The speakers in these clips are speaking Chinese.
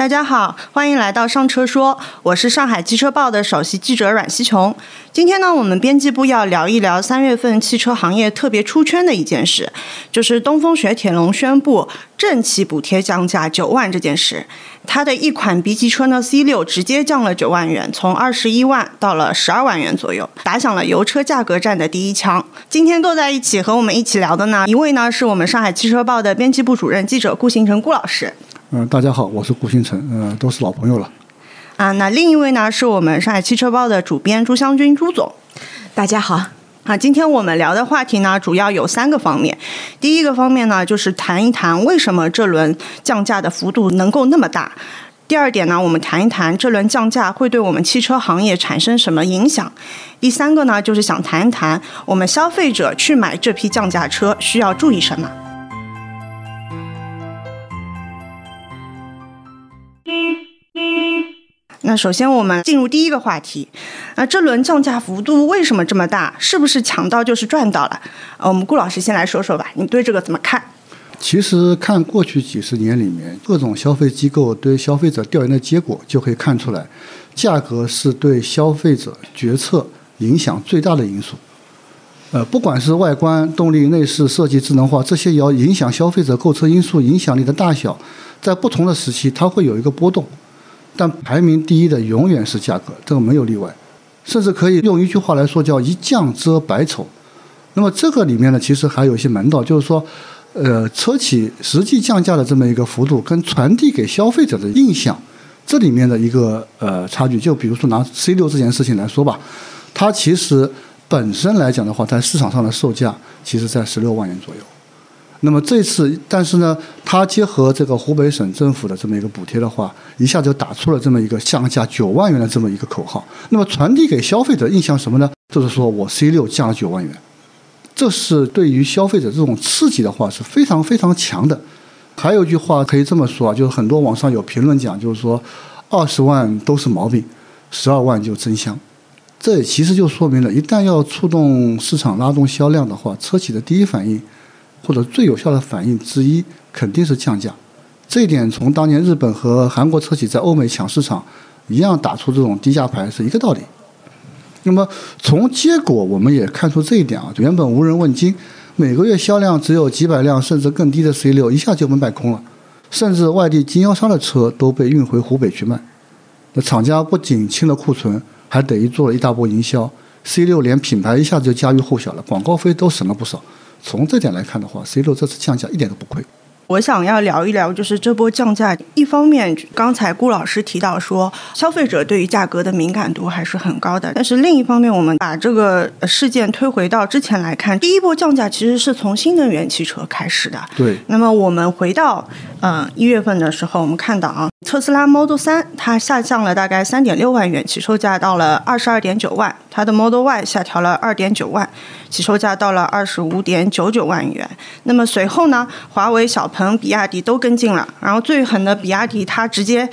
大家好，欢迎来到上车说，我是上海汽车报的首席记者阮希琼。今天呢，我们编辑部要聊一聊三月份汽车行业特别出圈的一件事，就是东风雪铁龙宣布正气补贴降价九万这件事。它的一款 B 级车呢，C 六直接降了九万元，从二十一万到了十二万元左右，打响了油车价格战的第一枪。今天坐在一起和我们一起聊的呢，一位呢是我们上海汽车报的编辑部主任记者顾行成顾老师。嗯，大家好，我是顾星辰，嗯，都是老朋友了。啊，那另一位呢是我们上海汽车报的主编朱湘军朱总，大家好。啊，今天我们聊的话题呢主要有三个方面。第一个方面呢就是谈一谈为什么这轮降价的幅度能够那么大。第二点呢，我们谈一谈这轮降价会对我们汽车行业产生什么影响。第三个呢，就是想谈一谈我们消费者去买这批降价车需要注意什么。那首先我们进入第一个话题，那这轮降价幅度为什么这么大？是不是抢到就是赚到了？呃，我们顾老师先来说说吧，你对这个怎么看？其实看过去几十年里面各种消费机构对消费者调研的结果，就可以看出来，价格是对消费者决策影响最大的因素。呃，不管是外观、动力、内饰设计、智能化这些要影响消费者购车因素影响力的大小，在不同的时期它会有一个波动。但排名第一的永远是价格，这个没有例外，甚至可以用一句话来说，叫一降遮百丑。那么这个里面呢，其实还有一些门道，就是说，呃，车企实际降价的这么一个幅度，跟传递给消费者的印象，这里面的一个呃差距。就比如说拿 C 六这件事情来说吧，它其实本身来讲的话，在市场上的售价其实在十六万元左右。那么这次，但是呢，它结合这个湖北省政府的这么一个补贴的话，一下就打出了这么一个降价九万元的这么一个口号。那么传递给消费者印象什么呢？就是说我 C 六降了九万元，这是对于消费者这种刺激的话是非常非常强的。还有一句话可以这么说啊，就是很多网上有评论讲，就是说二十万都是毛病，十二万就真香。这其实就说明了，一旦要触动市场、拉动销量的话，车企的第一反应。或者最有效的反应之一肯定是降价，这一点从当年日本和韩国车企在欧美抢市场一样打出这种低价牌是一个道理。那么从结果我们也看出这一点啊，原本无人问津，每个月销量只有几百辆甚至更低的 C 六一下就被卖空了，甚至外地经销商的车都被运回湖北去卖。那厂家不仅清了库存，还等于做了一大波营销，C 六连品牌一下子就家喻户晓了，广告费都省了不少。从这点来看的话，C 六这次降价一点都不亏。我想要聊一聊，就是这波降价，一方面刚才顾老师提到说，消费者对于价格的敏感度还是很高的，但是另一方面，我们把这个事件推回到之前来看，第一波降价其实是从新能源汽车开始的。对。那么我们回到嗯一月份的时候，我们看到啊，特斯拉 Model 三它下降了大概三点六万元，起售价到了二十二点九万；它的 Model Y 下调了二点九万，起售价到了二十五点九九万元。那么随后呢，华为、小鹏。比亚迪都跟进了，然后最狠的比亚迪，它直接，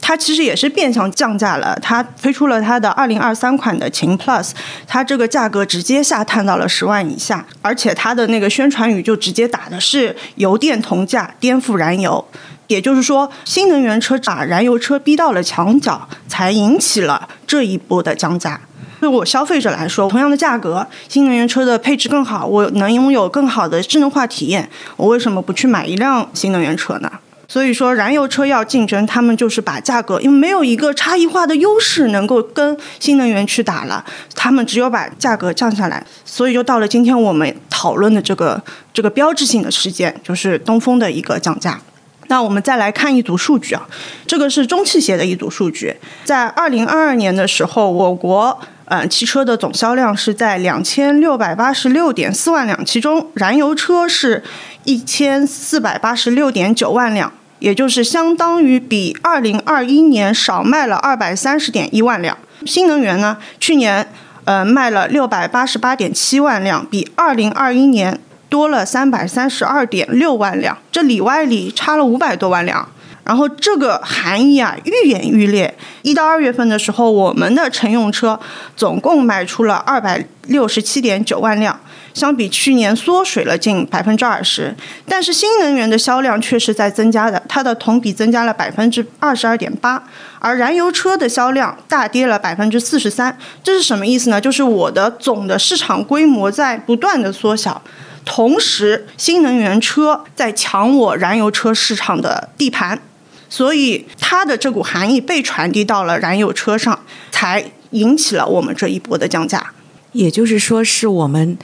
它其实也是变相降价了。它推出了它的二零二三款的秦 Plus，它这个价格直接下探到了十万以下，而且它的那个宣传语就直接打的是油电同价，颠覆燃油。也就是说，新能源车把燃油车逼到了墙角，才引起了这一波的降价。对我消费者来说，同样的价格，新能源车的配置更好，我能拥有更好的智能化体验，我为什么不去买一辆新能源车呢？所以说，燃油车要竞争，他们就是把价格，因为没有一个差异化的优势能够跟新能源去打了，他们只有把价格降下来。所以就到了今天我们讨论的这个这个标志性的事件，就是东风的一个降价。那我们再来看一组数据啊，这个是中汽协的一组数据，在二零二二年的时候，我国。嗯，汽车的总销量是在两千六百八十六点四万辆，其中燃油车是一千四百八十六点九万辆，也就是相当于比二零二一年少卖了二百三十点一万辆。新能源呢，去年呃卖了六百八十八点七万辆，比二零二一年多了三百三十二点六万辆，这里外里差了五百多万辆。然后这个含义啊愈演愈烈。一到二月份的时候，我们的乘用车总共卖出了二百六十七点九万辆，相比去年缩水了近百分之二十，但是新能源的销量却是在增加的，它的同比增加了百分之二十二点八，而燃油车的销量大跌了百分之四十三。这是什么意思呢？就是我的总的市场规模在不断的缩小，同时新能源车在抢我燃油车市场的地盘，所以它的这股含义被传递到了燃油车上，才引起了我们这一波的降价。也就是说，是我们。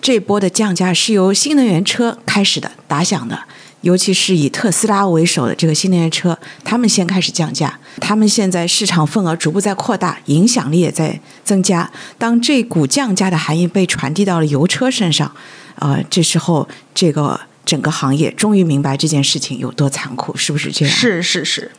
这波的降价是由新能源车开始的打响的，尤其是以特斯拉为首的这个新能源车，他们先开始降价，他们现在市场份额逐步在扩大，影响力也在增加。当这股降价的含义被传递到了油车身上，呃，这时候这个整个行业终于明白这件事情有多残酷，是不是这样？是是是。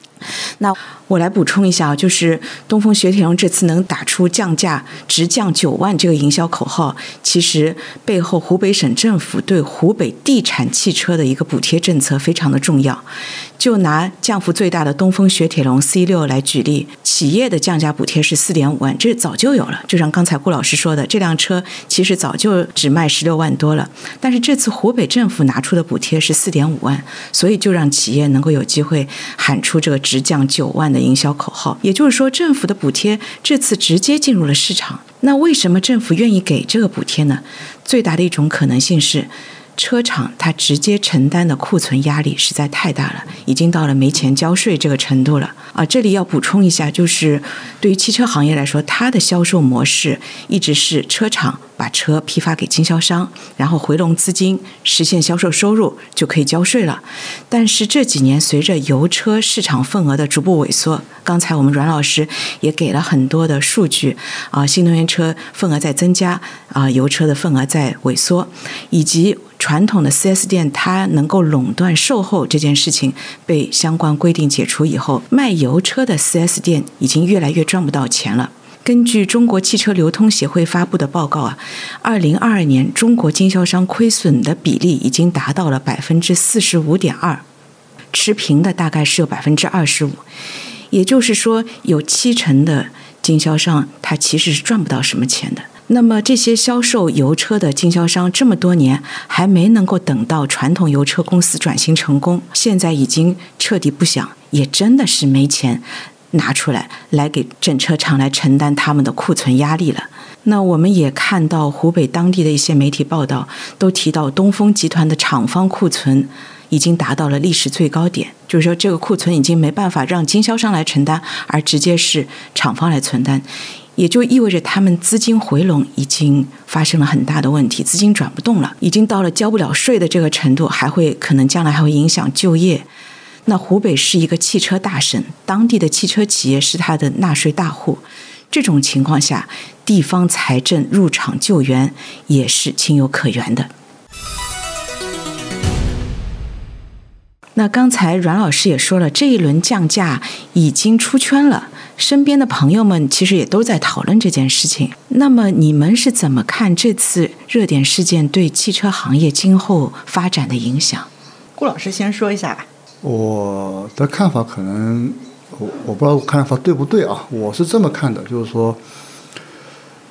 那我来补充一下啊就是东风雪铁龙这次能打出降价直降九万这个营销口号，其实背后湖北省政府对湖北地产汽车的一个补贴政策非常的重要。就拿降幅最大的东风雪铁龙 C 六来举例，企业的降价补贴是四点五万，这早就有了。就像刚才顾老师说的，这辆车其实早就只卖十六万多了，但是这次湖北政府拿出的补贴是四点五万，所以就让企业能够有机会喊出这个直降九万的营销口号。也就是说，政府的补贴这次直接进入了市场。那为什么政府愿意给这个补贴呢？最大的一种可能性是。车厂它直接承担的库存压力实在太大了，已经到了没钱交税这个程度了啊！这里要补充一下，就是对于汽车行业来说，它的销售模式一直是车厂。把车批发给经销商，然后回笼资金，实现销售收入，就可以交税了。但是这几年随着油车市场份额的逐步萎缩，刚才我们阮老师也给了很多的数据啊，新能源车份额在增加啊，油车的份额在萎缩，以及传统的 4S 店它能够垄断售后这件事情被相关规定解除以后，卖油车的 4S 店已经越来越赚不到钱了。根据中国汽车流通协会发布的报告啊，二零二二年中国经销商亏损的比例已经达到了百分之四十五点二，持平的大概是有百分之二十五，也就是说有七成的经销商他其实是赚不到什么钱的。那么这些销售油车的经销商这么多年还没能够等到传统油车公司转型成功，现在已经彻底不想，也真的是没钱。拿出来，来给整车厂来承担他们的库存压力了。那我们也看到湖北当地的一些媒体报道，都提到东风集团的厂方库存已经达到了历史最高点，就是说这个库存已经没办法让经销商来承担，而直接是厂方来承担，也就意味着他们资金回笼已经发生了很大的问题，资金转不动了，已经到了交不了税的这个程度，还会可能将来还会影响就业。那湖北是一个汽车大省，当地的汽车企业是它的纳税大户，这种情况下，地方财政入场救援也是情有可原的。那刚才阮老师也说了，这一轮降价已经出圈了，身边的朋友们其实也都在讨论这件事情。那么你们是怎么看这次热点事件对汽车行业今后发展的影响？顾老师先说一下吧。我的看法可能，我我不知道我看法对不对啊？我是这么看的，就是说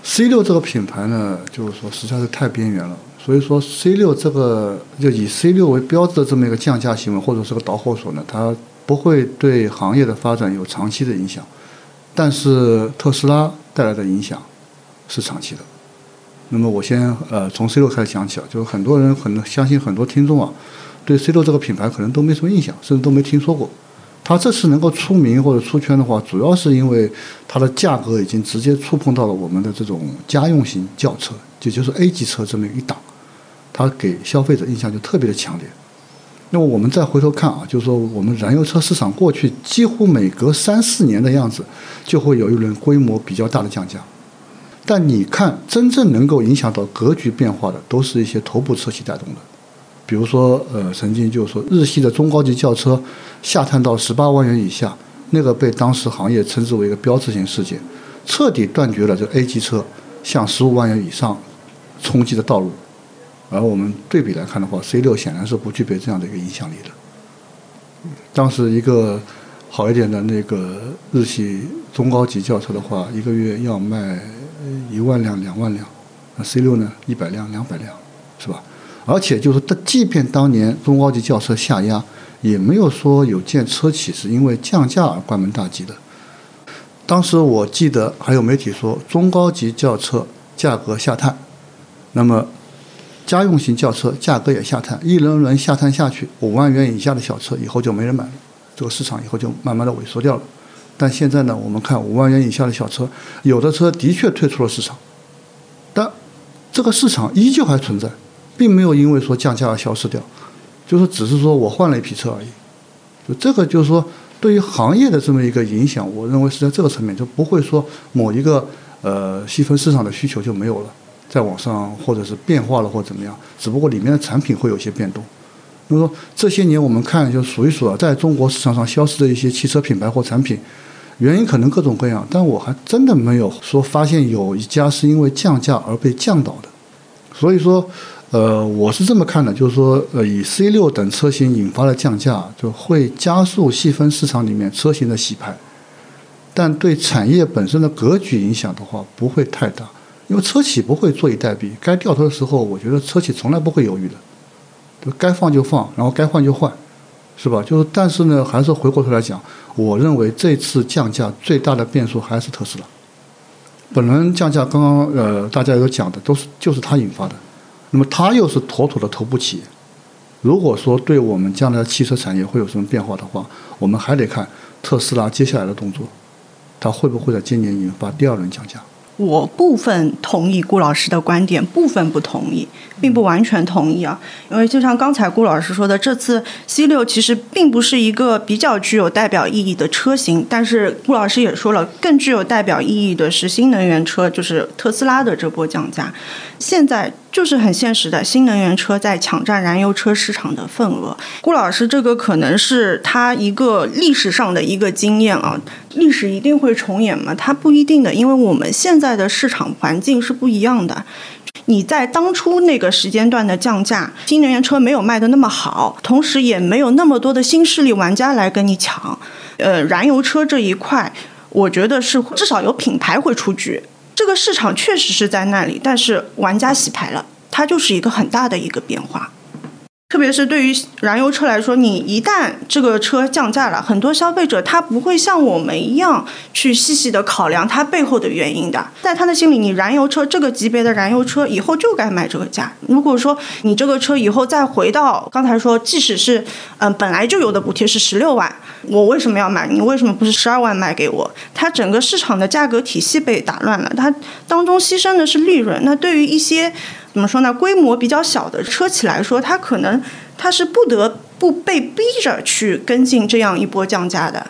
，C 六这个品牌呢，就是说实在是太边缘了。所以说，C 六这个就以 C 六为标志的这么一个降价行为，或者是个导火索呢，它不会对行业的发展有长期的影响。但是特斯拉带来的影响是长期的。那么我先呃从 C 六开始讲起啊，就是很多人很相信很多听众啊。对 C 六这个品牌可能都没什么印象，甚至都没听说过。它这次能够出名或者出圈的话，主要是因为它的价格已经直接触碰到了我们的这种家用型轿车，也就是 A 级车这么一档，它给消费者印象就特别的强烈。那么我们再回头看啊，就是说我们燃油车市场过去几乎每隔三四年的样子，就会有一轮规模比较大的降价。但你看，真正能够影响到格局变化的，都是一些头部车企带动的。比如说，呃，曾经就是说，日系的中高级轿车下探到十八万元以下，那个被当时行业称之为一个标志性事件，彻底断绝了这 A 级车向十五万元以上冲击的道路。而我们对比来看的话，C 六显然是不具备这样的一个影响力的。当时一个好一点的那个日系中高级轿车的话，一个月要卖一万辆、两万辆，那 C 六呢，一百辆、两百辆，是吧？而且就是，即便当年中高级轿车下压，也没有说有件车企是因为降价而关门大吉的。当时我记得还有媒体说，中高级轿车价格下探，那么家用型轿车价格也下探，一轮轮下探下去，五万元以下的小车以后就没人买了，这个市场以后就慢慢的萎缩掉了。但现在呢，我们看五万元以下的小车，有的车的确退出了市场，但这个市场依旧还存在。并没有因为说降价而消失掉，就是只是说我换了一批车而已。就这个就是说，对于行业的这么一个影响，我认为是在这个层面，就不会说某一个呃细分市场的需求就没有了，在网上或者是变化了或怎么样，只不过里面的产品会有些变动。那么这些年我们看就数一数啊，在中国市场上消失的一些汽车品牌或产品，原因可能各种各样，但我还真的没有说发现有一家是因为降价而被降倒的。所以说。呃，我是这么看的，就是说，呃，以 C 六等车型引发的降价，就会加速细分市场里面车型的洗牌，但对产业本身的格局影响的话，不会太大，因为车企不会坐以待毙，该掉头的时候，我觉得车企从来不会犹豫的，就该放就放，然后该换就换，是吧？就是，但是呢，还是回过头来讲，我认为这次降价最大的变数还是特斯拉，本轮降价，刚刚呃大家有讲的，都是就是它引发的。那么它又是妥妥的头部企业，如果说对我们将来汽车产业会有什么变化的话，我们还得看特斯拉接下来的动作，它会不会在今年引发第二轮降价？我部分同意顾老师的观点，部分不同意，并不完全同意啊。因为就像刚才顾老师说的，这次 C 六其实并不是一个比较具有代表意义的车型，但是顾老师也说了，更具有代表意义的是新能源车，就是特斯拉的这波降价。现在就是很现实的，新能源车在抢占燃油车市场的份额。顾老师，这个可能是他一个历史上的一个经验啊，历史一定会重演吗？它不一定的，因为我们现在的市场环境是不一样的。你在当初那个时间段的降价，新能源车没有卖的那么好，同时也没有那么多的新势力玩家来跟你抢。呃，燃油车这一块，我觉得是至少有品牌会出局。这个市场确实是在那里，但是玩家洗牌了，它就是一个很大的一个变化。特别是对于燃油车来说，你一旦这个车降价了，很多消费者他不会像我们一样去细细的考量它背后的原因的。在他的心里，你燃油车这个级别的燃油车以后就该卖这个价。如果说你这个车以后再回到刚才说，即使是嗯本来就有的补贴是十六万，我为什么要买？你为什么不是十二万卖给我？它整个市场的价格体系被打乱了，它当中牺牲的是利润。那对于一些。怎么说呢？规模比较小的车企来说，它可能它是不得不被逼着去跟进这样一波降价的。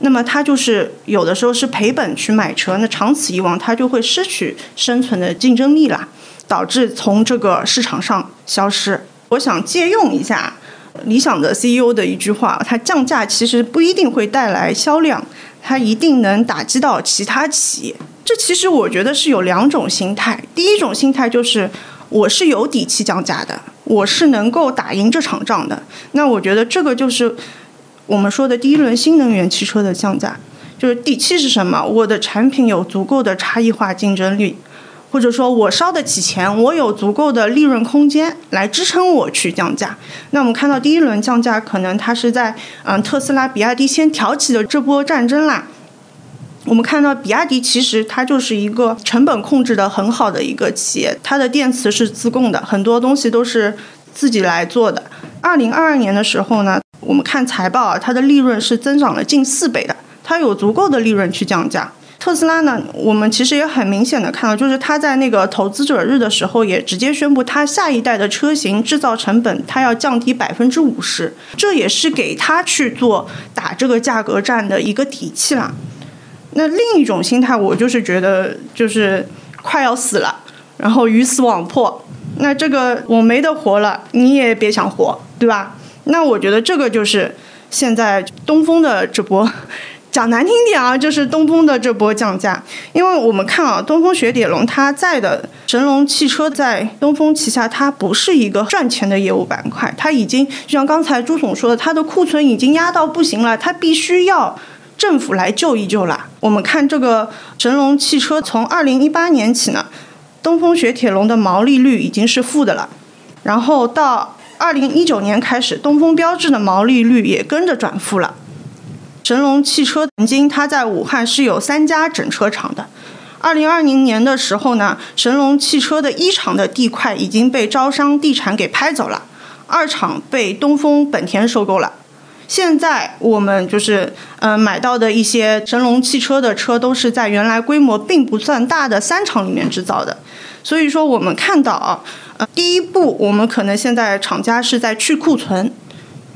那么它就是有的时候是赔本去买车，那长此以往，它就会失去生存的竞争力了，导致从这个市场上消失。我想借用一下理想的 CEO 的一句话：，它降价其实不一定会带来销量，它一定能打击到其他企业。这其实我觉得是有两种心态。第一种心态就是。我是有底气降价的，我是能够打赢这场仗的。那我觉得这个就是我们说的第一轮新能源汽车的降价，就是底气是什么？我的产品有足够的差异化竞争力，或者说我烧得起钱，我有足够的利润空间来支撑我去降价。那我们看到第一轮降价，可能它是在嗯特斯拉、比亚迪先挑起的这波战争啦。我们看到，比亚迪其实它就是一个成本控制的很好的一个企业，它的电池是自供的，很多东西都是自己来做的。二零二二年的时候呢，我们看财报啊，它的利润是增长了近四倍的，它有足够的利润去降价。特斯拉呢，我们其实也很明显的看到，就是它在那个投资者日的时候，也直接宣布它下一代的车型制造成本它要降低百分之五十，这也是给它去做打这个价格战的一个底气了。那另一种心态，我就是觉得就是快要死了，然后鱼死网破，那这个我没得活了，你也别想活，对吧？那我觉得这个就是现在东风的这波，讲难听点啊，就是东风的这波降价，因为我们看啊，东风雪铁龙它在的神龙汽车在东风旗下，它不是一个赚钱的业务板块，它已经就像刚才朱总说的，它的库存已经压到不行了，它必须要。政府来救一救啦！我们看这个神龙汽车，从二零一八年起呢，东风雪铁龙的毛利率已经是负的了，然后到二零一九年开始，东风标致的毛利率也跟着转负了。神龙汽车曾经它在武汉是有三家整车厂的，二零二零年的时候呢，神龙汽车的一厂的地块已经被招商地产给拍走了，二厂被东风本田收购了。现在我们就是呃买到的一些神龙汽车的车，都是在原来规模并不算大的三厂里面制造的。所以说，我们看到啊，呃，第一步我们可能现在厂家是在去库存，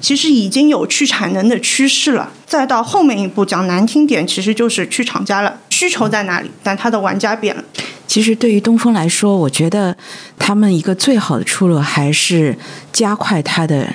其实已经有去产能的趋势了。再到后面一步讲难听点，其实就是去厂家了。需求在哪里？但它的玩家变了。其实对于东风来说，我觉得他们一个最好的出路还是加快它的。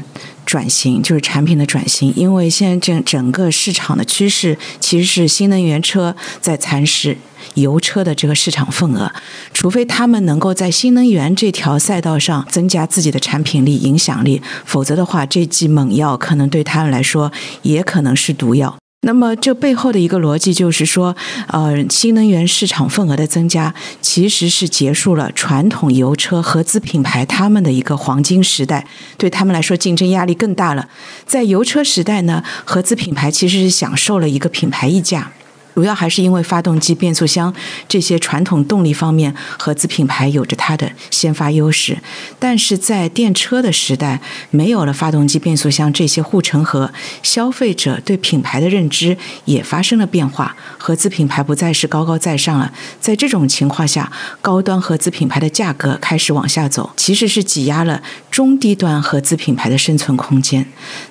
转型就是产品的转型，因为现在整整个市场的趋势其实是新能源车在蚕食油车的这个市场份额，除非他们能够在新能源这条赛道上增加自己的产品力、影响力，否则的话，这剂猛药可能对他们来说也可能是毒药。那么，这背后的一个逻辑就是说，呃，新能源市场份额的增加，其实是结束了传统油车合资品牌他们的一个黄金时代，对他们来说竞争压力更大了。在油车时代呢，合资品牌其实是享受了一个品牌溢价。主要还是因为发动机、变速箱这些传统动力方面，合资品牌有着它的先发优势。但是在电车的时代，没有了发动机、变速箱这些护城河，消费者对品牌的认知也发生了变化，合资品牌不再是高高在上了。在这种情况下，高端合资品牌的价格开始往下走，其实是挤压了中低端合资品牌的生存空间。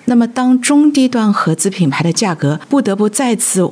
那么，当中低端合资品牌的价格不得不再次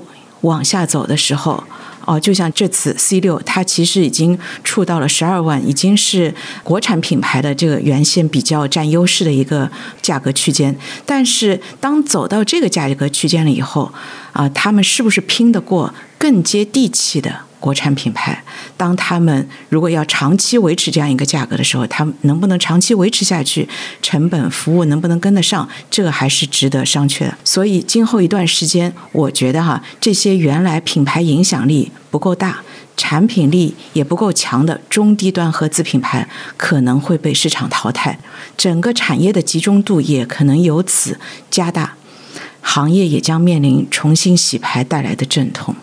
往下走的时候，哦，就像这次 C 六，它其实已经触到了十二万，已经是国产品牌的这个原先比较占优势的一个价格区间。但是，当走到这个价格区间了以后，啊，他们是不是拼得过更接地气的？国产品牌，当他们如果要长期维持这样一个价格的时候，他们能不能长期维持下去？成本、服务能不能跟得上？这个还是值得商榷的。所以，今后一段时间，我觉得哈，这些原来品牌影响力不够大、产品力也不够强的中低端合资品牌，可能会被市场淘汰，整个产业的集中度也可能由此加大，行业也将面临重新洗牌带来的阵痛。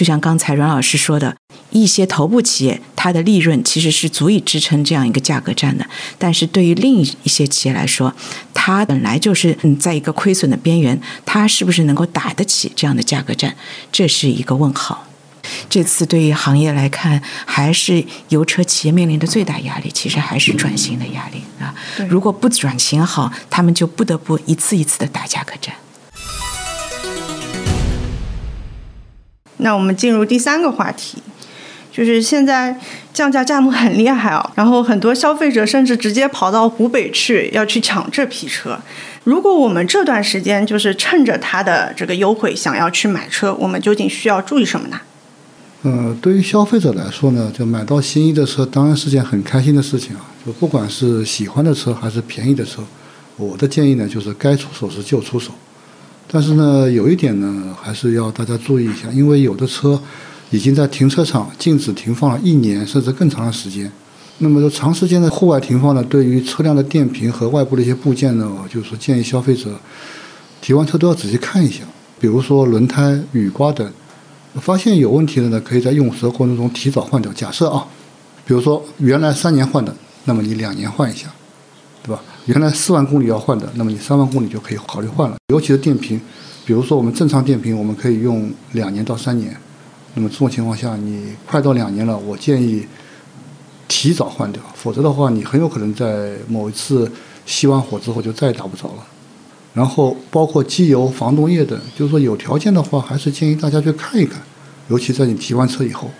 就像刚才阮老师说的，一些头部企业，它的利润其实是足以支撑这样一个价格战的。但是对于另一些企业来说，它本来就是嗯在一个亏损的边缘，它是不是能够打得起这样的价格战，这是一个问号。这次对于行业来看，还是油车企业面临的最大压力，其实还是转型的压力啊。如果不转型好，他们就不得不一次一次的打价格战。那我们进入第三个话题，就是现在降价价目很厉害哦，然后很多消费者甚至直接跑到湖北去要去抢这批车。如果我们这段时间就是趁着它的这个优惠想要去买车，我们究竟需要注意什么呢？呃，对于消费者来说呢，就买到心仪的车当然是件很开心的事情啊。就不管是喜欢的车还是便宜的车，我的建议呢就是该出手时就出手。但是呢，有一点呢，还是要大家注意一下，因为有的车已经在停车场禁止停放了一年甚至更长的时间。那么，说长时间的户外停放呢，对于车辆的电瓶和外部的一些部件呢，就是说建议消费者提完车都要仔细看一下，比如说轮胎、雨刮等，发现有问题的呢，可以在用车过程中提早换掉。假设啊，比如说原来三年换的，那么你两年换一下。对吧？原来四万公里要换的，那么你三万公里就可以考虑换了。尤其是电瓶，比如说我们正常电瓶，我们可以用两年到三年。那么这种情况下，你快到两年了，我建议提早换掉，否则的话，你很有可能在某一次熄完火之后就再也打不着了。然后包括机油、防冻液等，就是说有条件的话，还是建议大家去看一看，尤其在你提完车以后。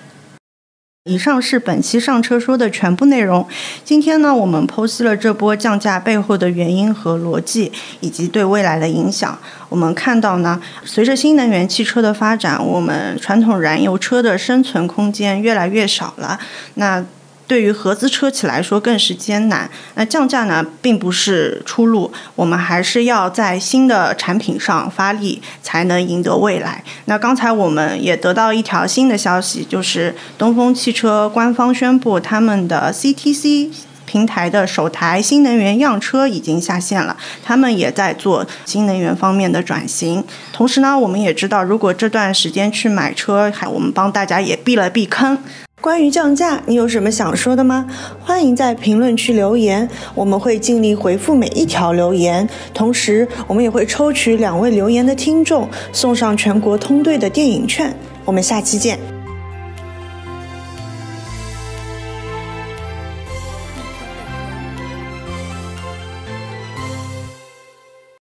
以上是本期上车说的全部内容。今天呢，我们剖析了这波降价背后的原因和逻辑，以及对未来的影响。我们看到呢，随着新能源汽车的发展，我们传统燃油车的生存空间越来越少了。那对于合资车企来说更是艰难。那降价呢，并不是出路，我们还是要在新的产品上发力，才能赢得未来。那刚才我们也得到一条新的消息，就是东风汽车官方宣布，他们的 CTC。平台的首台新能源样车已经下线了，他们也在做新能源方面的转型。同时呢，我们也知道，如果这段时间去买车，还我们帮大家也避了避坑。关于降价，你有什么想说的吗？欢迎在评论区留言，我们会尽力回复每一条留言。同时，我们也会抽取两位留言的听众，送上全国通兑的电影券。我们下期见。